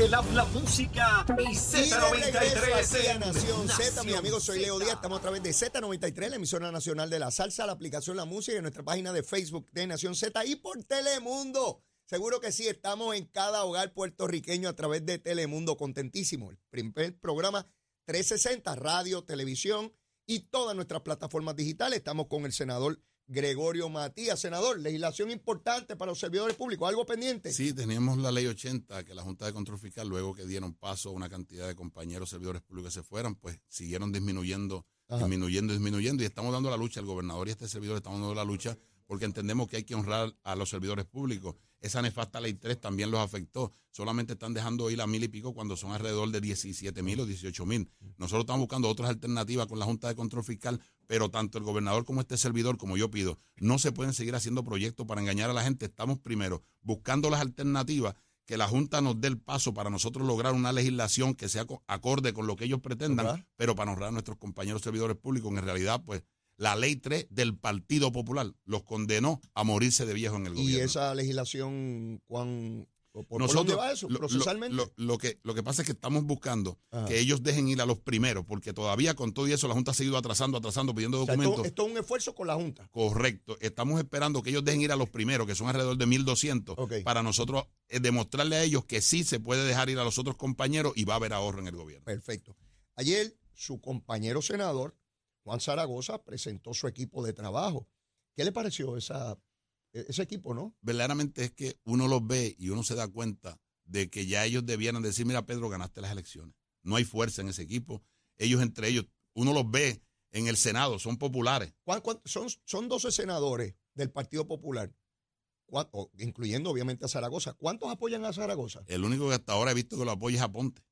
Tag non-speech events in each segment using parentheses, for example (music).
el habla música y Z93 en Nación Z, mi Nación amigo, soy Leo. Díaz. Estamos a través de Z93, la emisora nacional de la salsa, la aplicación La Música y en nuestra página de Facebook de Nación Z y por Telemundo. Seguro que sí, estamos en cada hogar puertorriqueño a través de Telemundo. Contentísimo. El primer programa 360, radio, televisión y todas nuestras plataformas digitales. Estamos con el senador Gregorio Matías. Senador, legislación importante para los servidores públicos. ¿Algo pendiente? Sí, teníamos la ley 80, que la Junta de Control Fiscal, luego que dieron paso a una cantidad de compañeros servidores públicos que se fueran, pues siguieron disminuyendo, Ajá. disminuyendo, disminuyendo, y estamos dando la lucha, el gobernador y este servidor estamos dando la lucha, porque entendemos que hay que honrar a los servidores públicos. Esa nefasta ley 3 también los afectó. Solamente están dejando ir a mil y pico cuando son alrededor de 17 mil o 18 mil. Nosotros estamos buscando otras alternativas con la Junta de Control Fiscal, pero tanto el gobernador como este servidor, como yo pido, no se pueden seguir haciendo proyectos para engañar a la gente. Estamos primero buscando las alternativas que la Junta nos dé el paso para nosotros lograr una legislación que sea co- acorde con lo que ellos pretendan, pero para honrar a nuestros compañeros servidores públicos. En realidad, pues, la ley 3 del Partido Popular los condenó a morirse de viejo en el Y gobierno. esa legislación, ¿cuán, ¿por, Nosotros, dónde va eso? lo- ¿Procesalmente? Lo, lo que, lo que pasa es que estamos buscando Ajá. que ellos dejen ir a los primeros, porque todavía con todo y eso la Junta ha seguido atrasando, atrasando, pidiendo O sea, esto, documentos. esto es un esfuerzo con la Junta. Correcto. Estamos esperando que ellos dejen ir a los primeros, que son alrededor de 1.200, Ok. para nosotros eh, demostrarle a ellos que sí se puede dejar ir a los otros compañeros y va a haber ahorro en el gobierno. Perfecto. Ayer su compañero senador, Juan Zaragoza, presentó su equipo de trabajo. ¿Qué le pareció esa, ese equipo, no? Verdaderamente es que uno los ve y uno se da cuenta de que ya ellos debieran decir, mira Pedro, ganaste las elecciones. No hay fuerza en ese equipo. Ellos entre ellos, uno los ve en el Senado, son populares. ¿Cuán- cuán- son, son 12 senadores del Partido Popular, ¿Cuán- o- incluyendo obviamente a Zaragoza. ¿Cuántos apoyan a Zaragoza? El único que hasta ahora he visto que lo apoya es Aponte.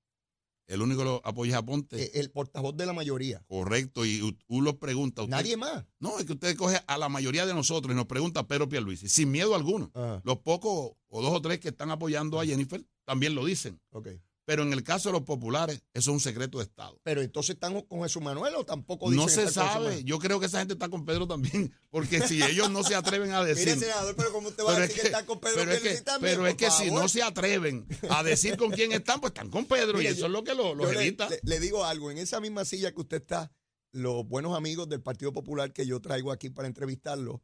El único que lo apoya es Aponte. Eh, el portavoz de la mayoría. Correcto. Y uno los pregunta. usted- Nadie más. No, es que usted coge a la mayoría de nosotros y nos pregunta a Pedro Pierluisi, sin miedo alguno. Ajá, Los pocos o dos o tres que están apoyando a Jennifer también lo dicen. ok. Pero en el caso de los populares, eso es un secreto de Estado. Pero entonces están con Jesús Manuel o tampoco dicen No se sabe. Yo creo que esa gente está con Pedro también. (laughs) Porque si ellos no se atreven a (laughs) decir. Mire, senador, pero ¿cómo usted va a decir que, que, está con Pedro pero es que, también? pero es que si no se atreven a decir con quién están, pues están con Pedro. Mire, y eso yo- es lo que lo- los le, evita. le- le digo algo, en esa misma silla que usted está, los buenos amigos del Partido Popular que yo traigo aquí para entrevistarlo,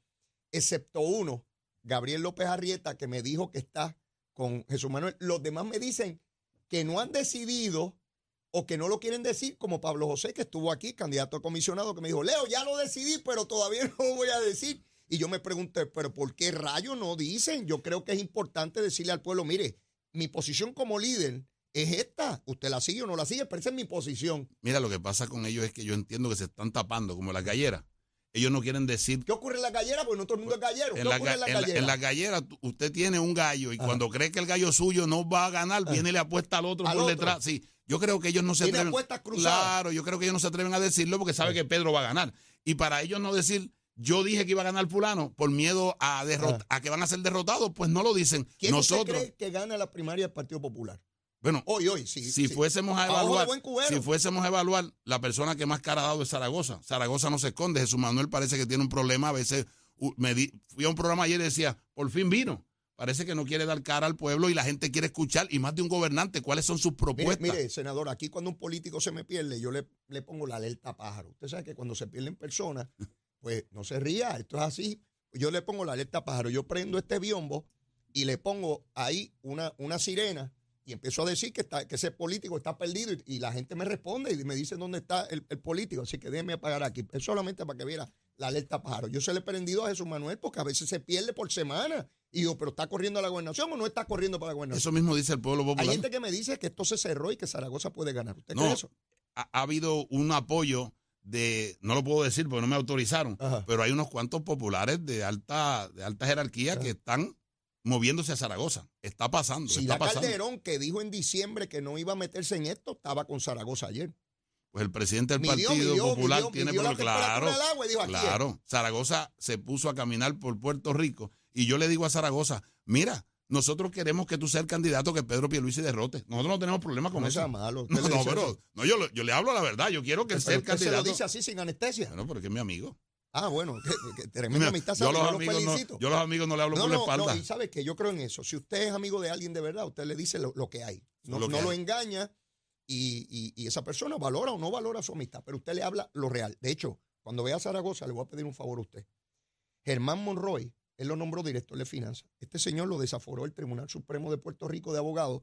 excepto uno, Gabriel López Arrieta, que me dijo que está con Jesús Manuel, los demás me dicen que no han decidido o que no lo quieren decir, como Pablo José, que estuvo aquí, candidato a comisionado, que me dijo, Leo, ya lo decidí, pero todavía (laughs) no lo voy a decir. Y yo me pregunté, pero ¿por qué rayos no dicen? Yo creo que es importante decirle al pueblo, mire, mi posición como líder es esta. ¿Usted la sigue o no la sigue? Pero esa es mi posición. Mira, lo que pasa con ellos es que yo entiendo que se están tapando, como las galleras. Ellos no quieren decir. ¿Qué ocurre en la gallera? Porque no todo el mundo es gallero. ¿Qué En la, ocurre en la gallera? en la gallera, usted tiene un gallo y Ajá. cuando cree que el gallo suyo no va a ganar, Ajá. viene y le apuesta al otro Al por otro. detrás. Sí, yo creo que ellos no se atreven. apuestas cruzadas. Claro, yo creo que ellos no se atreven a decirlo porque sabe que Pedro va a ganar. Y para ellos no decir, yo dije que iba a ganar fulano por miedo a, derrot- a que van a ser derrotados, pues no lo dicen. ¿Quién usted Nosotros, cree que gana la primaria del Partido Popular? Bueno, Hoy, hoy, sí. si sí. fuésemos a evaluar, si fuésemos a evaluar, la persona que más cara ha dado es Zaragoza. Zaragoza no se esconde. Jesús Manuel parece que tiene un problema. A veces me di- fui a un programa ayer y decía, por fin vino. Parece que no quiere dar cara al pueblo y la gente quiere escuchar, y más de un gobernante, cuáles son sus Mire, propuestas. mire, senador, aquí cuando un político se me pierde, yo le, le pongo la alerta pájaro. Usted sabe que cuando se pierden personas, pues no se ría, esto es así. Yo le pongo la alerta pájaro. Yo prendo este biombo y le pongo ahí una, una sirena y empiezo a decir que, está, que ese político está perdido y, y la gente me responde y me dice dónde está el, el político. Así que déjeme apagar aquí. Es solamente para que viera la alerta pájaro. Yo se le he prendido a Jesús Manuel porque a veces se pierde por semana. Y digo, ¿pero está corriendo a la gobernación o no está corriendo para la gobernación? Eso mismo dice el pueblo Hay popular. gente que me dice que esto se cerró y que Zaragoza puede ganar. ¿Usted No. cree eso? ha, ha habido un apoyo de, no lo puedo decir porque no me autorizaron, Ajá. pero hay unos cuantos populares de alta, de alta jerarquía que están moviéndose a Zaragoza. Está pasando, Si está la pasando. Calderón, que dijo en diciembre que no iba a meterse en esto, estaba con Zaragoza ayer. Pues el presidente del Midió, Partido midió, Popular midió, tiene por claro, dijo, claro. Zaragoza se puso a caminar por Puerto Rico y yo le digo a Zaragoza, mira, nosotros queremos que tú seas el candidato que Pedro Pierluisi derrote. Nosotros no tenemos problema con No eso. sea malo. No, no, pero no, yo, yo le hablo la verdad. Yo quiero que él sea el usted se lo candidato. dice así sin anestesia. Bueno, porque es mi amigo. Ah, bueno, que, tremenda amistad. Yo, los amigos no, yo los amigos no le hablo por la espalda. No, y sabes que yo creo en eso. Si usted es amigo de alguien de verdad, usted le dice lo, que hay. No lo, no lo engaña y, y, esa persona valora o no valora su amistad, pero usted le habla lo real. De hecho, cuando vea a Zaragoza, le voy a pedir un favor a usted. Germán Monroy, él lo nombró director de finanzas. Este señor lo desaforó el Tribunal Supremo de Puerto Rico de Abogados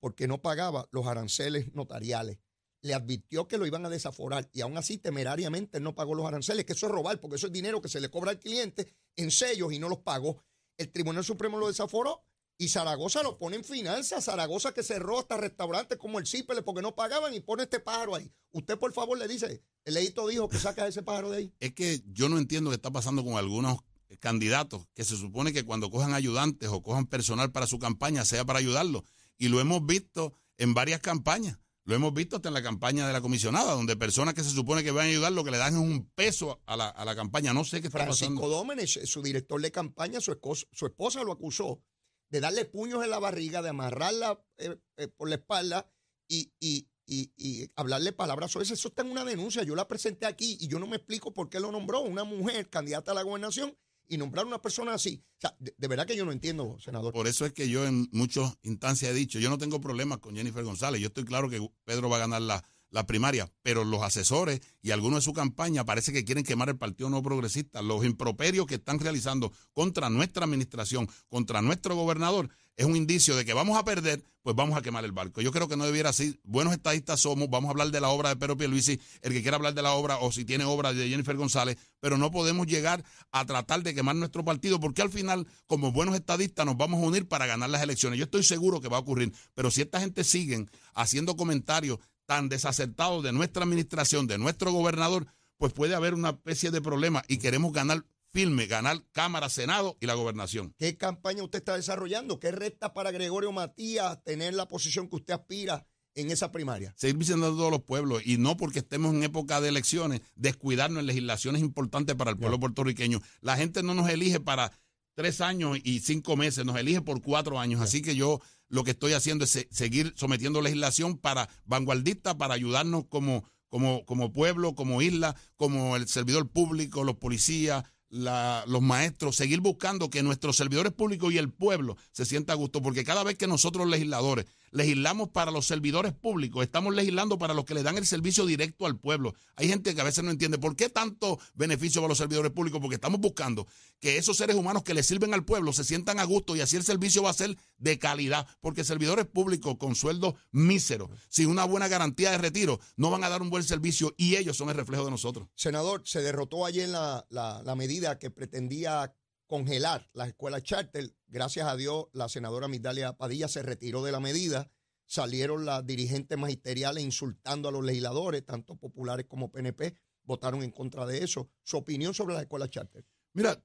porque no pagaba los aranceles notariales le advirtió que lo iban a desaforar y aún así temerariamente no pagó los aranceles, que eso es robar, porque eso es dinero que se le cobra al cliente en sellos y no los pagó. El Tribunal Supremo lo desaforó y Zaragoza lo pone en finanzas. Zaragoza que cerró hasta restaurantes como el Cipele porque no pagaban y pone este pájaro ahí. Usted, por favor, le dice, el leito dijo que saca ese pájaro de ahí. Es que yo no entiendo qué está pasando con algunos candidatos que se supone que cuando cojan ayudantes o cojan personal para su campaña sea para ayudarlo. Y lo hemos visto en varias campañas. Lo hemos visto hasta en la campaña de la comisionada, donde personas que se supone que van a ayudar lo que le dan es un peso a la, a la campaña. No sé qué está Francisco Dómenes, su director de campaña, su esposa, su esposa lo acusó de darle puños en la barriga, de amarrarla eh, eh, por la espalda y, y, y, y hablarle palabras sobre eso. Eso está en una denuncia. Yo la presenté aquí y yo no me explico por qué lo nombró una mujer candidata a la gobernación y nombrar una persona así. O sea, de, verdad que yo no entiendo, senador. Por eso es que yo en muchas instancias he dicho, yo no tengo problemas con Jennifer González. Yo estoy claro que Pedro va a ganar la, la primaria, pero los asesores y algunos de su campaña parece que quieren quemar el Partido No Progresista. Los improperios que están realizando contra nuestra administración, contra nuestro gobernador, es un indicio de que vamos a perder, pues vamos a quemar el barco. Yo creo que no debiera así. Buenos estadistas somos, vamos a hablar de la obra de Pedro Pierluisi, el que quiera hablar de la obra o si tiene obra de Jennifer González, pero no podemos llegar a tratar de quemar nuestro partido porque al final, como buenos estadistas, nos vamos a unir para ganar las elecciones. Yo estoy seguro que va a ocurrir, pero si esta gente siguen haciendo comentarios tan desacertados de nuestra administración, de nuestro gobernador, pues puede haber una especie de problema y queremos ganar firme ganar Cámara, Senado y la gobernación. ¿Qué campaña usted está desarrollando? ¿Qué resta para Gregorio Matías tener la posición que usted aspira en esa primaria? Seguir visitando a todos los pueblos y no porque estemos en época de elecciones, descuidarnos en legislaciones importantes para el pueblo puertorriqueño. La gente no nos elige para tres años y cinco meses, nos elige por cuatro años. Así que yo lo que estoy haciendo es seguir sometiendo legislación para vanguardista, para ayudarnos como, como, como pueblo, como isla, como el servidor público, los policías, la, los maestros, seguir buscando que nuestros servidores públicos y el pueblo se sienta a gusto, porque cada vez que nosotros legisladores legislamos para los servidores públicos, estamos legislando para los que le dan el servicio directo al pueblo. Hay gente que a veces no entiende por qué tanto beneficio para los servidores públicos, porque estamos buscando que esos seres humanos que le sirven al pueblo se sientan a gusto y así el servicio va a ser de calidad, porque servidores públicos con sueldos míseros, sin una buena garantía de retiro, no van a dar un buen servicio y ellos son el reflejo de nosotros. Senador, se derrotó ayer la, la, la medida que pretendía congelar las escuelas charter. Gracias a Dios, la senadora Migdalia Padilla se retiró de la medida. Salieron las dirigentes magisteriales insultando a los legisladores, tanto populares como PNP, votaron en contra de eso. Su opinión sobre las escuelas charter. Mira,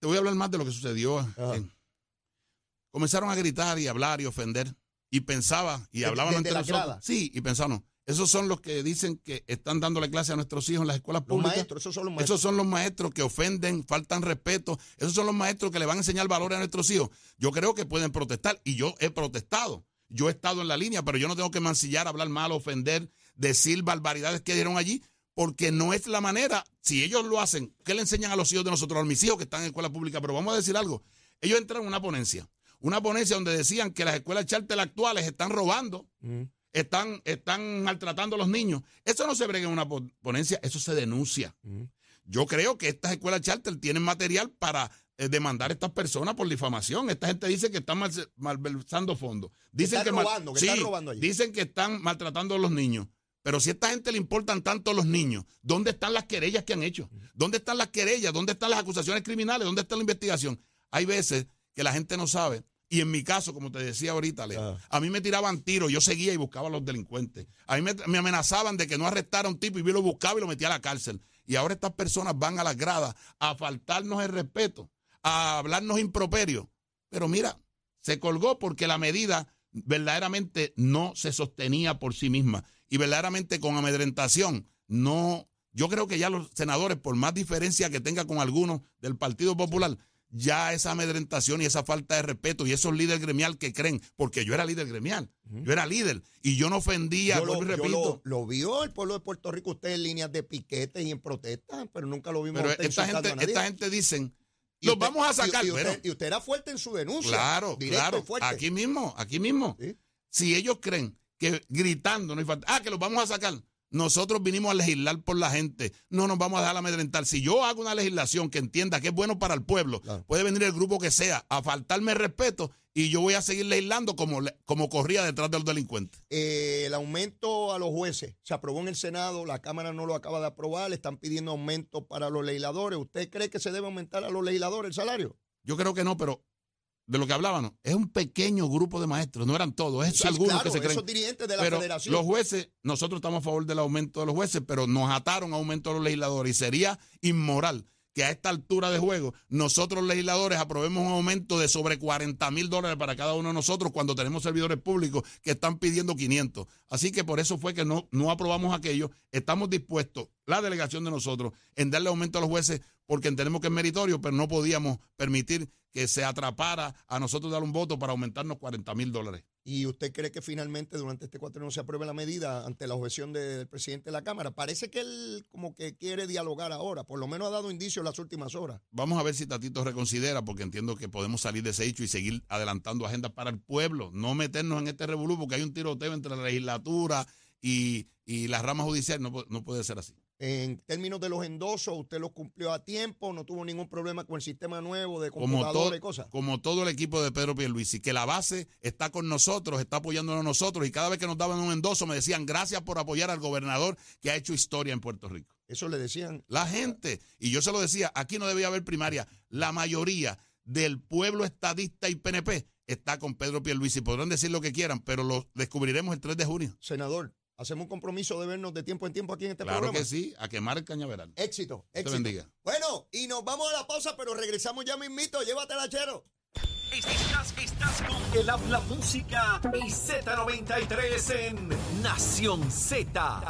te voy a hablar más de lo que sucedió. comenzaron a gritar y hablar y ofender. Y pensaba, y hablaban ante nosotros. Sí, y pensaban, esos son los que dicen que están dándole clase a nuestros hijos en las escuelas públicas. Maestros, esos son los maestros. Esos son los maestros que ofenden, faltan respeto. Esos son los maestros que le van a enseñar valores a nuestros hijos. Yo creo que pueden protestar y yo he protestado. Yo he estado en la línea, pero yo no tengo que mancillar, hablar mal, ofender, decir barbaridades que dieron allí, porque no es la manera. Si ellos lo hacen, ¿qué le enseñan a los hijos de nosotros, a mis hijos que están en escuela pública? Pero vamos a decir algo. Ellos entraron en una ponencia. Una ponencia donde decían que las escuelas charter actuales están robando están, están maltratando a los niños. Eso no se brega en una ponencia, eso se denuncia. Yo creo que estas escuelas charter tienen material para eh, demandar a estas personas por difamación. Esta gente dice que están malversando fondos. Dicen que, robando, que están robando Dicen que están maltratando a los niños. Pero si a esta gente le importan tanto los niños, ¿dónde están las querellas que han hecho? ¿Dónde están las querellas? ¿Dónde están las acusaciones criminales? ¿Dónde está la investigación? Hay veces que la gente no sabe y en mi caso, como te decía ahorita, ah. a mí me tiraban tiros, yo seguía y buscaba a los delincuentes. A mí me, amenazaban de que no arrestara a un tipo y yo lo buscaba y lo metía a la cárcel. Y ahora estas personas van a las gradas a faltarnos el respeto, a hablarnos improperio. Pero mira, se colgó porque la medida verdaderamente no se sostenía por sí misma. Y verdaderamente con amedrentación, no. Yo creo que ya los senadores, por más diferencia que tenga con algunos del Partido Popular, ya esa amedrentación y esa falta de respeto y esos líderes gremial que creen, porque yo era líder gremial, yo era líder y yo no ofendía, Yo lo, yo repito. lo- lo vio el pueblo de Puerto Rico, usted en líneas de piquete y en protesta, pero nunca lo vimos. pero esta gente, a nadie. esta gente dicen, los usted- vamos a sacar, y, usted, pero y usted era fuerte en su denuncia. claro, directo claro, fuerte. aquí mismo, aquí mismo. Sí. Si ellos creen que gritando no hay falta, ah, que los vamos a sacar. Nosotros vinimos a legislar por la gente, no nos vamos a dejar amedrentar. Si yo hago una legislación que entienda que es bueno para el pueblo, Claro. puede venir el grupo que sea a faltarme respeto y yo voy a seguir legislando como, como corría detrás de los delincuentes. Eh, el aumento a los jueces se aprobó en el Senado, la Cámara no lo acaba de aprobar, le están pidiendo aumento para los legisladores. ¿Usted cree que se debe aumentar a los legisladores el salario? Yo creo que no, pero de lo que hablábamos, es un pequeño grupo de maestros, no eran todos, es Sí, algunos claro, que se creen. esos dirigentes de la pero federación. los jueces, nosotros estamos a favor del aumento de los jueces, pero nos ataron a aumento de los legisladores y sería inmoral que a esta altura de juego nosotros legisladores aprobemos un aumento de sobre 40 mil dólares para cada uno de nosotros cuando tenemos servidores públicos que están pidiendo 500. Así que por eso fue que no, no aprobamos aquello. Estamos dispuestos, la delegación de nosotros, en darle aumento a los jueces porque entendemos que es meritorio, pero no podíamos permitir que se atrapara a nosotros dar un voto para aumentarnos 40 mil dólares. ¿Y usted cree que finalmente durante este cuatro se apruebe la medida ante la objeción de- del presidente de la Cámara? Parece que él como que quiere dialogar ahora, por lo menos ha dado indicios las últimas horas. Vamos a ver si Tatito reconsidera, porque entiendo que podemos salir de ese hecho y seguir adelantando agendas para el pueblo, no meternos en este revolú, porque hay un tiroteo entre la legislatura y, y la rama judicial, no, no puede ser así. En términos de los endosos, usted los cumplió a tiempo, no tuvo ningún problema con el sistema nuevo de computadora y cosas. como todo el equipo de Pedro Pierluisi, que la base está con nosotros, está apoyándonos a nosotros, y cada vez que nos daban un endoso me decían gracias por apoyar al gobernador que ha hecho historia en Puerto Rico. Eso le decían. La gente, y yo se lo decía, aquí no debía haber primaria. La mayoría del pueblo estadista y PNP está con Pedro Pierluisi. Podrán decir lo que quieran, pero lo descubriremos el 3 de junio. Senador, hacemos un compromiso de vernos de tiempo en tiempo aquí en este Claro programa. que sí, a quemar el cañaveral. Éxito, Dios te éxito. bendiga. Bueno, y nos vamos a la pausa, pero regresamos ya mismito. Llévatela, chero. Estás, estás con el habla música y Z93 en Nación Z.